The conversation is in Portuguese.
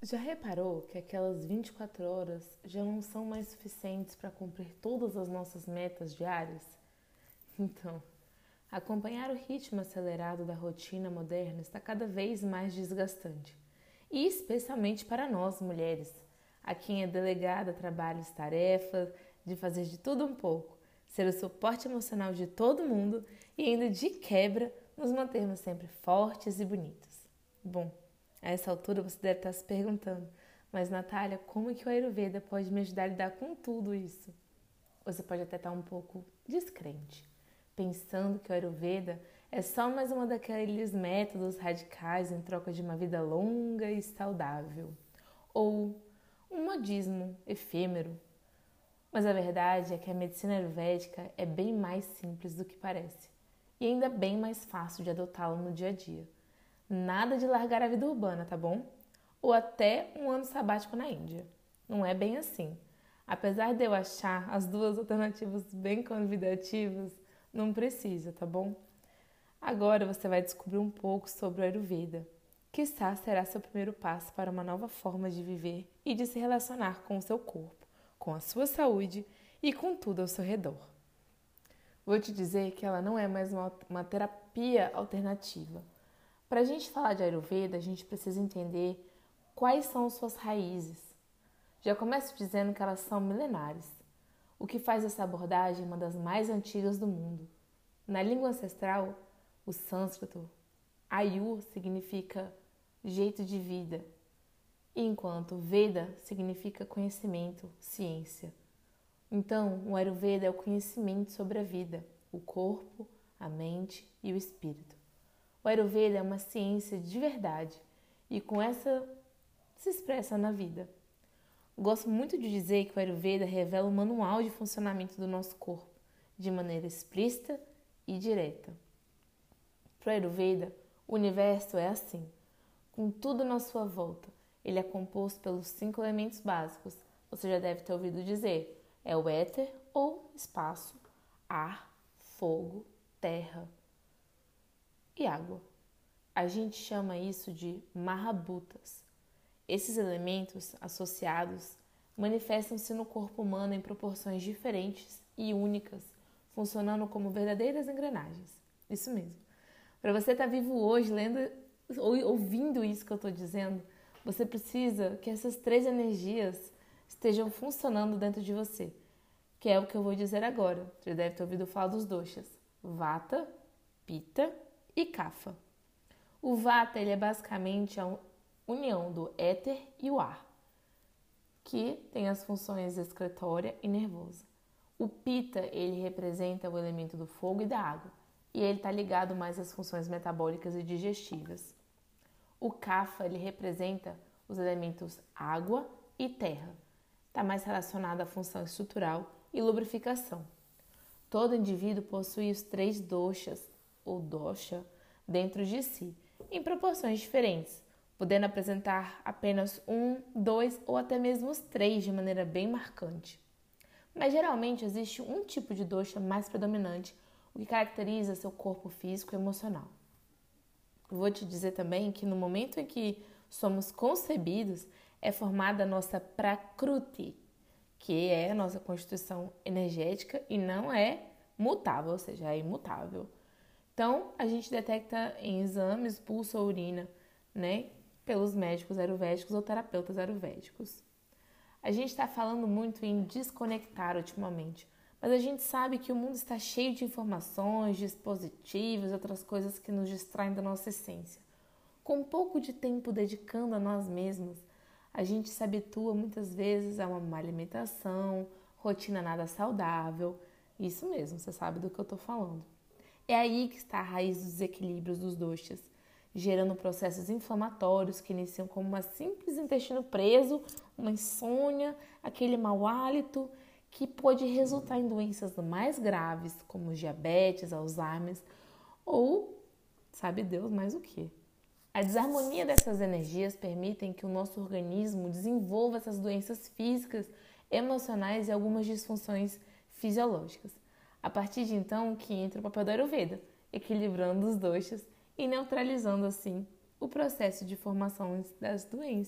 Já reparou que aquelas 24 horas já não são mais suficientes para cumprir todas as nossas metas diárias? Então, acompanhar o ritmo acelerado da rotina moderna está cada vez mais desgastante, e especialmente para nós mulheres, a quem é delegada trabalhos, tarefas, de fazer de tudo um pouco, ser o suporte emocional de todo mundo e ainda de quebra nos mantermos sempre fortes e bonitos. Bom, a essa altura você deve estar se perguntando, mas Natália, como que o Ayurveda pode me ajudar a lidar com tudo isso? Você pode até estar um pouco descrente, pensando que o Ayurveda é só mais uma daqueles métodos radicais em troca de uma vida longa e saudável, ou um modismo efêmero. Mas a verdade é que a medicina ayurvédica é bem mais simples do que parece, e ainda bem mais fácil de adotá-la no dia a dia. Nada de largar a vida urbana, tá bom? Ou até um ano sabático na Índia. Não é bem assim. Apesar de eu achar as duas alternativas bem convidativas, não precisa, tá bom? Agora você vai descobrir um pouco sobre o Ayurveda. Quizá será seu primeiro passo para uma nova forma de viver e de se relacionar com o seu corpo, com a sua saúde e com tudo ao seu redor. Vou te dizer que ela não é mais uma, uma terapia alternativa para a gente falar de Ayurveda, a gente precisa entender quais são suas raízes. Já começo dizendo que elas são milenares, o que faz essa abordagem uma das mais antigas do mundo. Na língua ancestral, o sânscrito, Ayur significa jeito de vida, enquanto Veda significa conhecimento, ciência. Então, o Ayurveda é o conhecimento sobre a vida, o corpo, a mente e o espírito. O Ayurveda é uma ciência de verdade e com essa se expressa na vida. Gosto muito de dizer que o Ayurveda revela o manual de funcionamento do nosso corpo de maneira explícita e direta. Para o Ayurveda, o universo é assim, com tudo na sua volta. Ele é composto pelos cinco elementos básicos. Você já deve ter ouvido dizer: é o éter ou espaço, ar, fogo, terra, e água. A gente chama isso de marrabutas. Esses elementos associados manifestam-se no corpo humano em proporções diferentes e únicas, funcionando como verdadeiras engrenagens. Isso mesmo. Para você estar tá vivo hoje, lendo ou ouvindo isso que eu estou dizendo, você precisa que essas três energias estejam funcionando dentro de você, que é o que eu vou dizer agora. Você deve ter ouvido falar dos doshas: Vata, Pitta e Kapha. O Vata ele é basicamente a união do éter e o ar, que tem as funções excretória e nervosa. O Pitta ele representa o elemento do fogo e da água, e ele está ligado mais às funções metabólicas e digestivas. O Kapha ele representa os elementos água e terra, está mais relacionado à função estrutural e lubrificação. Todo indivíduo possui os três doshas ou dosha dentro de si, em proporções diferentes, podendo apresentar apenas um, dois ou até mesmo os três de maneira bem marcante. Mas geralmente existe um tipo de dosha mais predominante, o que caracteriza seu corpo físico e emocional. Vou te dizer também que no momento em que somos concebidos, é formada a nossa prakruti, que é a nossa constituição energética e não é mutável, ou seja, é imutável. Então, a gente detecta em exames pulso ou urina, né, pelos médicos ayurvédicos ou terapeutas ayurvédicos. A gente está falando muito em desconectar ultimamente, mas a gente sabe que o mundo está cheio de informações, dispositivos, outras coisas que nos distraem da nossa essência. Com pouco de tempo dedicando a nós mesmos, a gente se habitua muitas vezes a uma má alimentação, rotina nada saudável. Isso mesmo, você sabe do que eu estou falando. É aí que está a raiz dos desequilíbrios dos doxas, gerando processos inflamatórios que iniciam como uma simples intestino preso, uma insônia, aquele mau hálito que pode resultar em doenças mais graves, como diabetes, Alzheimer ou sabe Deus mais o que. A desarmonia dessas energias permitem que o nosso organismo desenvolva essas doenças físicas, emocionais e algumas disfunções fisiológicas. A partir de então que entra o papel da Ayurveda, equilibrando os doshas e neutralizando assim o processo de formação das doenças.